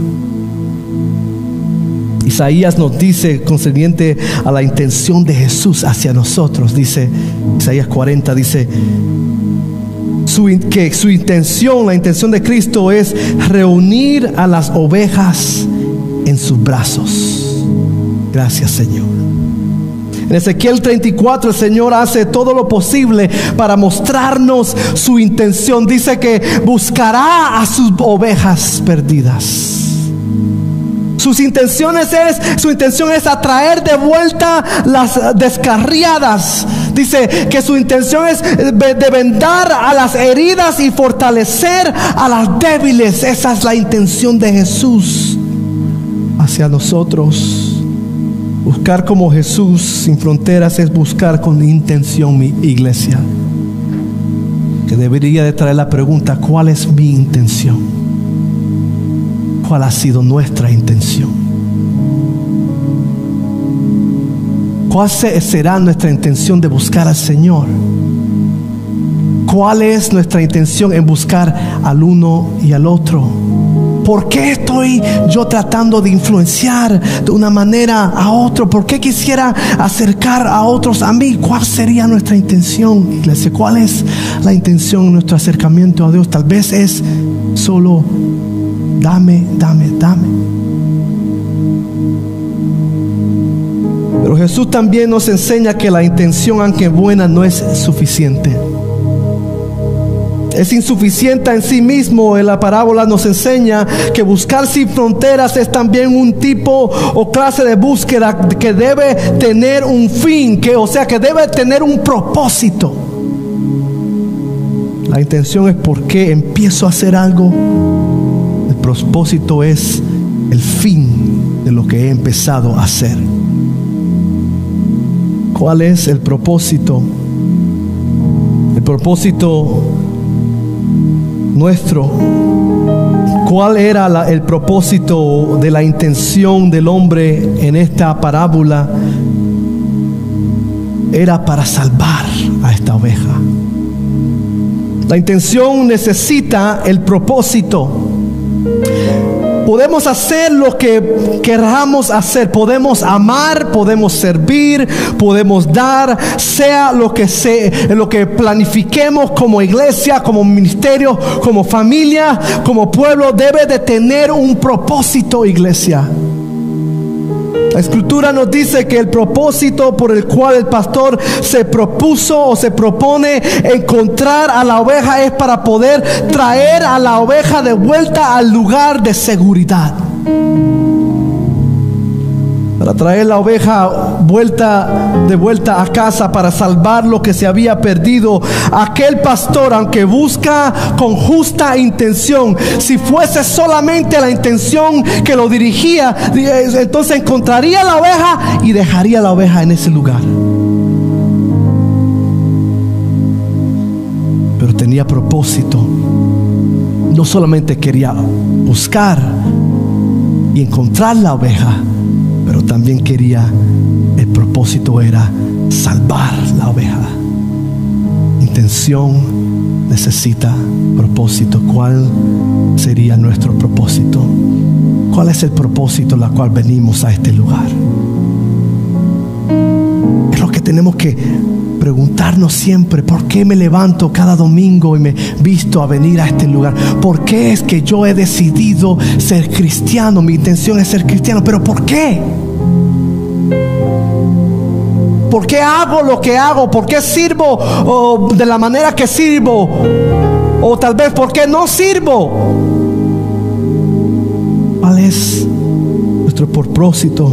Isaías nos dice concerniente a la intención de Jesús hacia nosotros, dice Isaías 40, dice que su intención, la intención de Cristo es reunir a las ovejas en sus brazos. Gracias Señor. En Ezequiel 34 el Señor hace todo lo posible para mostrarnos su intención. Dice que buscará a sus ovejas perdidas. Sus intenciones es, su intención es atraer de vuelta las descarriadas. Dice que su intención es de vendar a las heridas y fortalecer a las débiles. Esa es la intención de Jesús hacia nosotros. Buscar como Jesús sin fronteras es buscar con intención mi iglesia. Que debería de traer la pregunta, ¿cuál es mi intención? ¿Cuál ha sido nuestra intención? ¿Cuál será nuestra intención de buscar al Señor? ¿Cuál es nuestra intención en buscar al uno y al otro? ¿Por qué estoy yo tratando de influenciar de una manera a otro? ¿Por qué quisiera acercar a otros a mí? ¿Cuál sería nuestra intención, iglesia? ¿Cuál es la intención nuestro acercamiento a Dios? Tal vez es solo dame, dame, dame. Pero Jesús también nos enseña que la intención, aunque buena, no es suficiente es insuficiente en sí mismo. En la parábola nos enseña que buscar sin fronteras es también un tipo o clase de búsqueda que debe tener un fin, que o sea, que debe tener un propósito. La intención es por qué empiezo a hacer algo. El propósito es el fin de lo que he empezado a hacer. ¿Cuál es el propósito? El propósito nuestro. ¿Cuál era el propósito de la intención del hombre en esta parábola? Era para salvar a esta oveja. La intención necesita el propósito. Podemos hacer lo que queramos hacer. Podemos amar, podemos servir, podemos dar, sea lo que sea, lo que planifiquemos como iglesia, como ministerio, como familia, como pueblo, debe de tener un propósito, iglesia. La escritura nos dice que el propósito por el cual el pastor se propuso o se propone encontrar a la oveja es para poder traer a la oveja de vuelta al lugar de seguridad para traer la oveja vuelta de vuelta a casa para salvar lo que se había perdido. Aquel pastor, aunque busca con justa intención, si fuese solamente la intención que lo dirigía, entonces encontraría la oveja y dejaría la oveja en ese lugar. Pero tenía propósito. No solamente quería buscar y encontrar la oveja, pero también quería, el propósito era salvar la oveja. Intención necesita propósito. ¿Cuál sería nuestro propósito? ¿Cuál es el propósito la cual venimos a este lugar? Es lo que tenemos que preguntarnos siempre, ¿por qué me levanto cada domingo y me visto a venir a este lugar? ¿Por qué es que yo he decidido ser cristiano? Mi intención es ser cristiano, pero ¿por qué? ¿Por qué hago lo que hago? ¿Por qué sirvo de la manera que sirvo? O tal vez, ¿por qué no sirvo? ¿Cuál es nuestro propósito?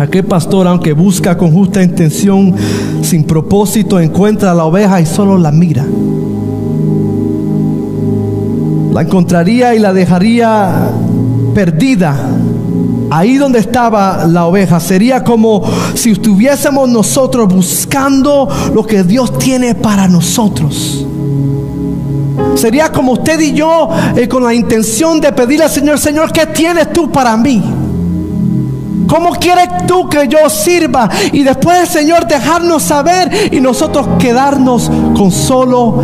Aquel pastor, aunque busca con justa intención, sin propósito, encuentra a la oveja y solo la mira. La encontraría y la dejaría perdida ahí donde estaba la oveja. Sería como si estuviésemos nosotros buscando lo que Dios tiene para nosotros. Sería como usted y yo eh, con la intención de pedirle al Señor, Señor, ¿qué tienes tú para mí? ¿Cómo quieres tú que yo sirva? Y después el Señor dejarnos saber y nosotros quedarnos con solo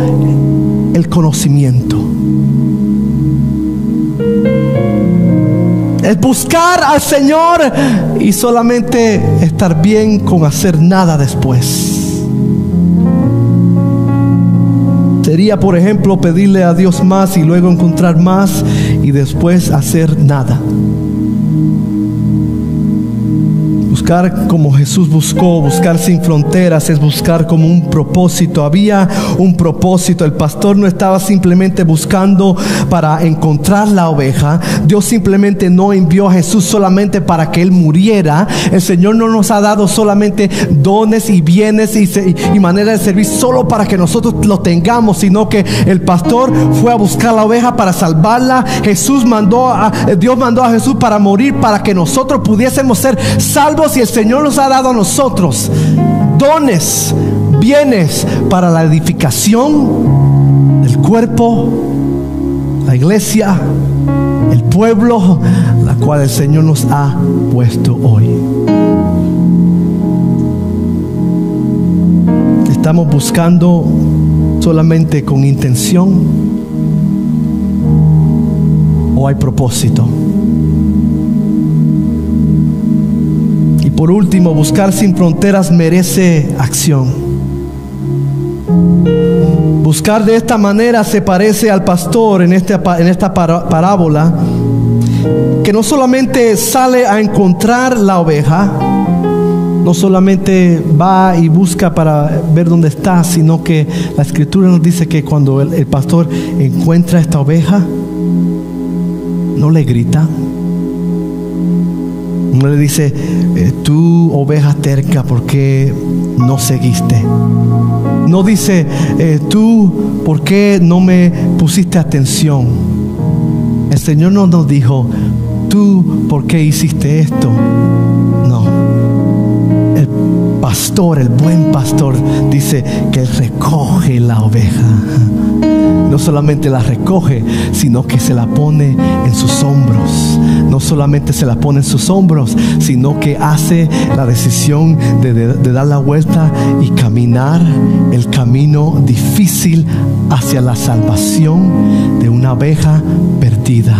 el conocimiento. Es buscar al Señor y solamente estar bien con hacer nada después. Sería, por ejemplo, pedirle a Dios más y luego encontrar más y después hacer nada. Buscar como Jesús buscó, buscar sin fronteras, es buscar como un propósito. Había un propósito. El pastor no estaba simplemente buscando para encontrar la oveja. Dios simplemente no envió a Jesús solamente para que Él muriera. El Señor no nos ha dado solamente dones y bienes y, y manera de servir solo para que nosotros lo tengamos, sino que el pastor fue a buscar la oveja para salvarla. Jesús mandó a, Dios mandó a Jesús para morir para que nosotros pudiésemos ser salvos y el Señor nos ha dado a nosotros dones, bienes para la edificación del cuerpo, la iglesia, el pueblo, la cual el Señor nos ha puesto hoy. Estamos buscando solamente con intención o hay propósito. Por último, buscar sin fronteras merece acción. Buscar de esta manera se parece al pastor en, este, en esta parábola, que no solamente sale a encontrar la oveja, no solamente va y busca para ver dónde está, sino que la escritura nos dice que cuando el, el pastor encuentra esta oveja, no le grita, no le dice, eh, tú oveja terca, ¿por qué no seguiste? No dice, eh, tú, ¿por qué no me pusiste atención? El Señor no nos dijo, tú, ¿por qué hiciste esto? No. El pastor, el buen pastor, dice que recoge la oveja no solamente la recoge, sino que se la pone en sus hombros. No solamente se la pone en sus hombros, sino que hace la decisión de, dar la vuelta y caminar el camino difícil hacia la salvación de una abeja perdida.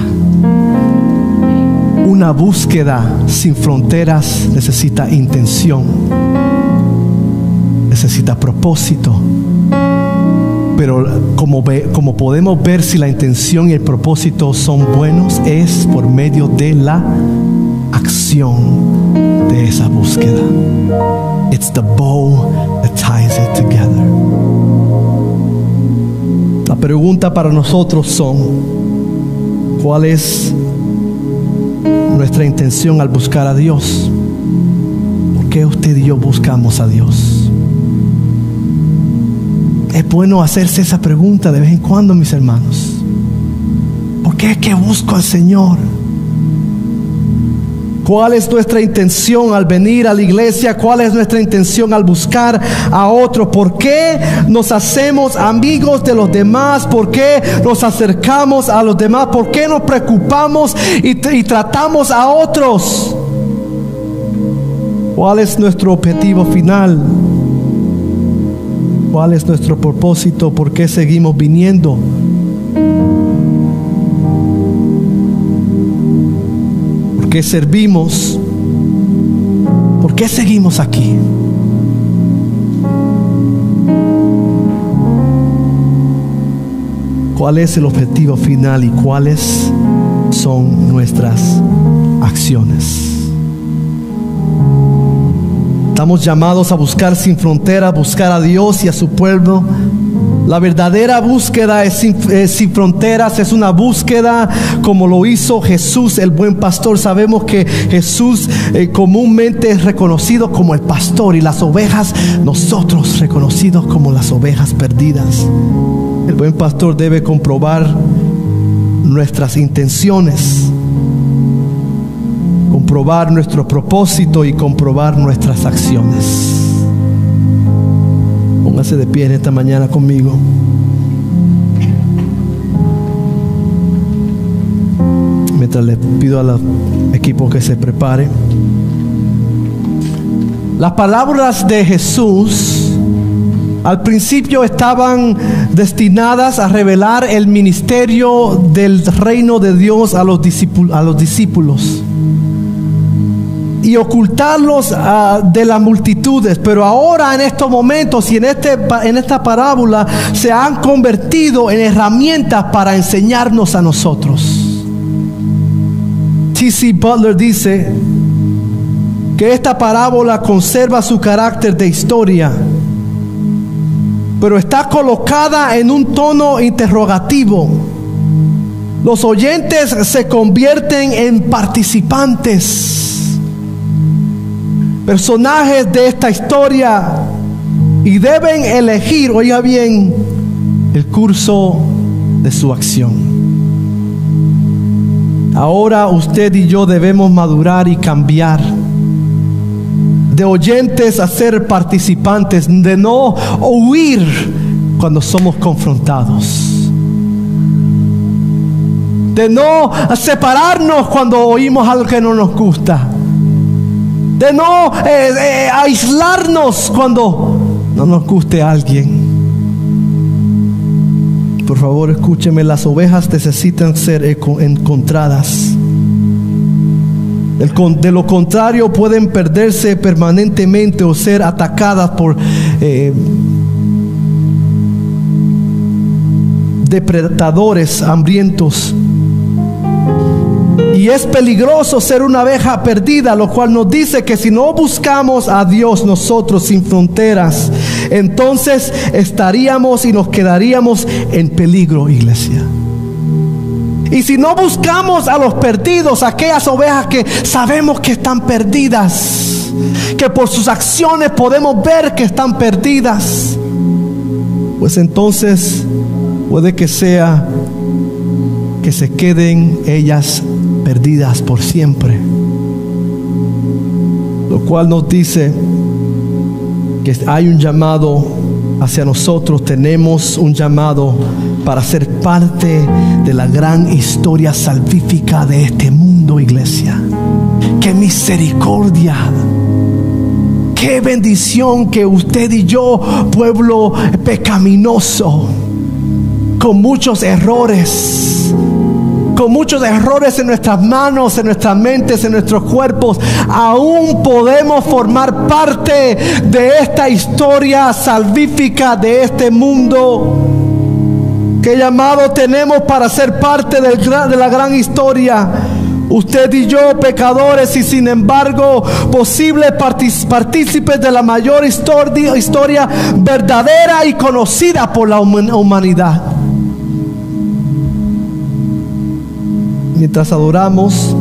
Una búsqueda sin fronteras necesita intención, necesita propósito pero como, podemos ver si la intención y el propósito son buenos, es por medio de la acción de esa búsqueda. It's the bow that ties it together. La pregunta para nosotros son, ¿cuál es nuestra intención al buscar a Dios? ¿Por qué usted y yo buscamos a Dios? Es bueno hacerse esa pregunta de vez en cuando, mis hermanos. ¿Por qué es que busco al Señor? ¿Cuál es nuestra intención al venir a la iglesia? ¿Cuál es nuestra intención al buscar a otro? ¿Por qué nos hacemos amigos de los demás? ¿Por qué nos acercamos a los demás? ¿Por qué nos preocupamos y, y tratamos a otros? ¿Cuál es nuestro objetivo final? ¿Cuál es nuestro propósito? ¿Por qué seguimos viniendo? ¿Por qué servimos? ¿Por qué seguimos aquí? ¿Cuál es el objetivo final y cuáles son nuestras acciones? Estamos llamados a buscar sin fronteras, buscar a Dios y a su pueblo. La verdadera búsqueda es sin, fronteras, es una búsqueda como lo hizo Jesús, el buen pastor. Sabemos que Jesús eh, comúnmente es reconocido como el pastor y las ovejas, nosotros reconocidos como las ovejas perdidas. El buen pastor debe comprobar nuestras intenciones comprobar nuestro propósito y comprobar nuestras acciones. Póngase de pie en esta mañana conmigo. Mientras le pido al equipo que se prepare. Las palabras de Jesús al principio estaban destinadas a revelar el ministerio del reino de Dios a los, a los discípulos y ocultarlos ah, de las multitudes. Pero ahora en estos momentos y en, este, en esta parábola se han convertido en herramientas para enseñarnos a nosotros. T.C. Butler dice que esta parábola conserva su carácter de historia pero está colocada en un tono interrogativo. Los oyentes se convierten en participantes, personajes de esta historia y deben elegir, oiga bien, el curso de su acción. Ahora usted y yo debemos madurar y cambiar de oyentes a ser participantes, de no huir cuando somos confrontados. De no separarnos cuando oímos algo que no nos gusta. De no eh, aislarnos cuando no nos guste alguien. Por favor, escúcheme, las ovejas necesitan ser encontradas de lo contrario, pueden perderse permanentemente o ser atacadas por eh, depredadores hambrientos. Y es peligroso ser una abeja perdida, lo cual nos dice que si no buscamos a Dios nosotros sin fronteras, entonces estaríamos y nos quedaríamos en peligro, iglesia. Y si no buscamos a los perdidos, aquellas ovejas que sabemos que están perdidas, que por sus acciones podemos ver que están perdidas, pues entonces puede que sea que se queden ellas perdidas por siempre. Lo cual nos dice que hay un llamado hacia nosotros, tenemos un llamado para ser parte de la gran historia salvífica de este mundo, iglesia. Qué misericordia. Qué bendición que usted y yo, pueblo pecaminoso, con muchos errores, con muchos errores en nuestras manos, en nuestras mentes, en nuestros cuerpos, aún podemos formar parte de esta historia salvífica de este mundo. ¿Qué llamado tenemos para ser parte de la gran historia? Usted y yo, pecadores, y sin embargo, posibles partícipes de la mayor historia verdadera y conocida por la humanidad. Mientras adoramos,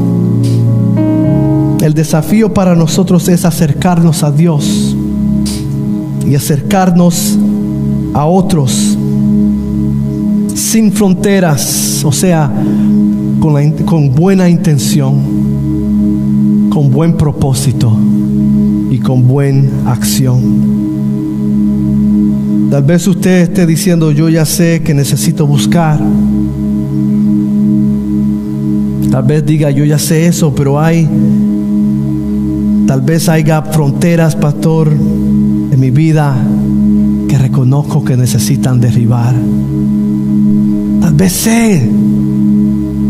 el desafío para nosotros es acercarnos a Dios y acercarnos a otros sin fronteras, o sea, con, buena intención, con buen propósito y con buena acción. Tal vez usted esté diciendo, yo ya sé que necesito buscar. Tal vez diga, yo ya sé eso, pero hay, tal vez haya fronteras, pastor, en mi vida que reconozco que necesitan derribar vez sé,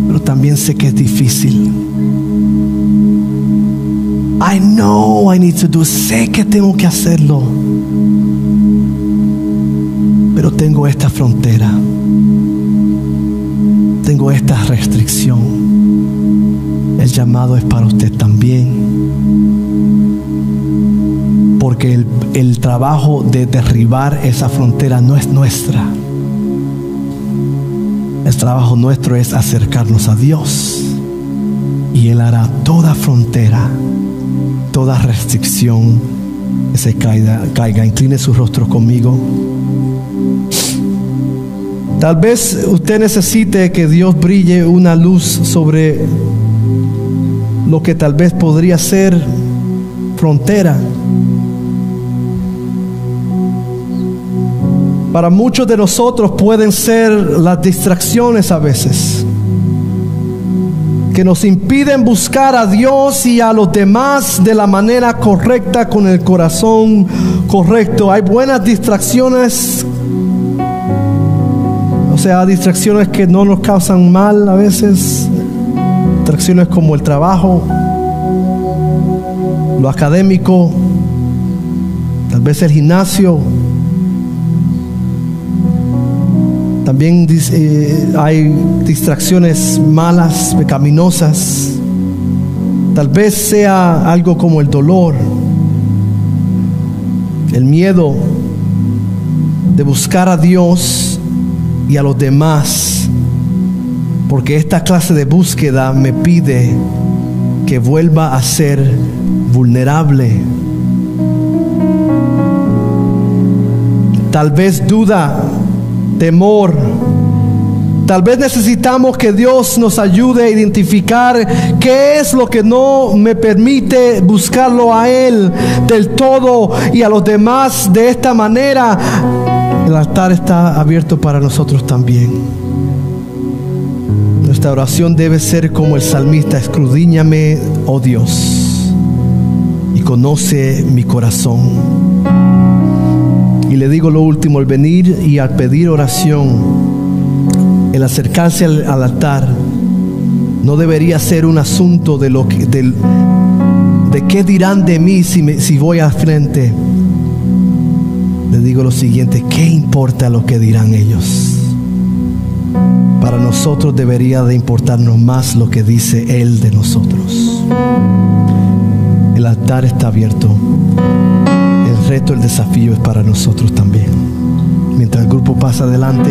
pero también sé que es difícil. I know I need to do. Sé que tengo que hacerlo. Pero tengo esta frontera. Tengo esta restricción. El llamado es para usted también. Porque el, el trabajo de derribar esa frontera no es nuestra el trabajo nuestro es acercarnos a Dios. Y Él hará toda frontera, toda restricción que se caiga. caiga. Incline su rostro conmigo. Tal vez usted necesite que Dios brille una luz sobre lo que tal vez podría ser frontera Para muchos de nosotros pueden ser las distracciones a veces. que nos impiden buscar a Dios y a los demás de la manera correcta, con el corazón correcto. Hay buenas distracciones, o sea, distracciones que no nos causan mal a veces, distracciones como el trabajo, lo académico, tal vez el gimnasio. También eh, hay distracciones malas, pecaminosas. Tal vez sea algo como el dolor, el miedo de buscar a Dios y a los demás. Porque esta clase de búsqueda me pide que vuelva a ser vulnerable. Tal vez duda, temor. Tal vez necesitamos que Dios nos ayude a identificar qué es lo que no me permite buscarlo a Él del todo y a los demás de esta manera. El altar está abierto para nosotros también. Nuestra oración debe ser como el salmista, escudriñame, oh Dios, y conoce mi corazón. Y le digo lo último, el venir y al pedir oración, el acercarse al, altar, no debería ser un asunto de lo que, de qué dirán de mí si, me, si voy al frente. Le digo lo siguiente, ¿qué importa lo que dirán ellos? Para nosotros debería de importarnos más lo que dice Él de nosotros. El altar está abierto. El reto, el desafío es para nosotros también. Mientras el grupo pasa adelante.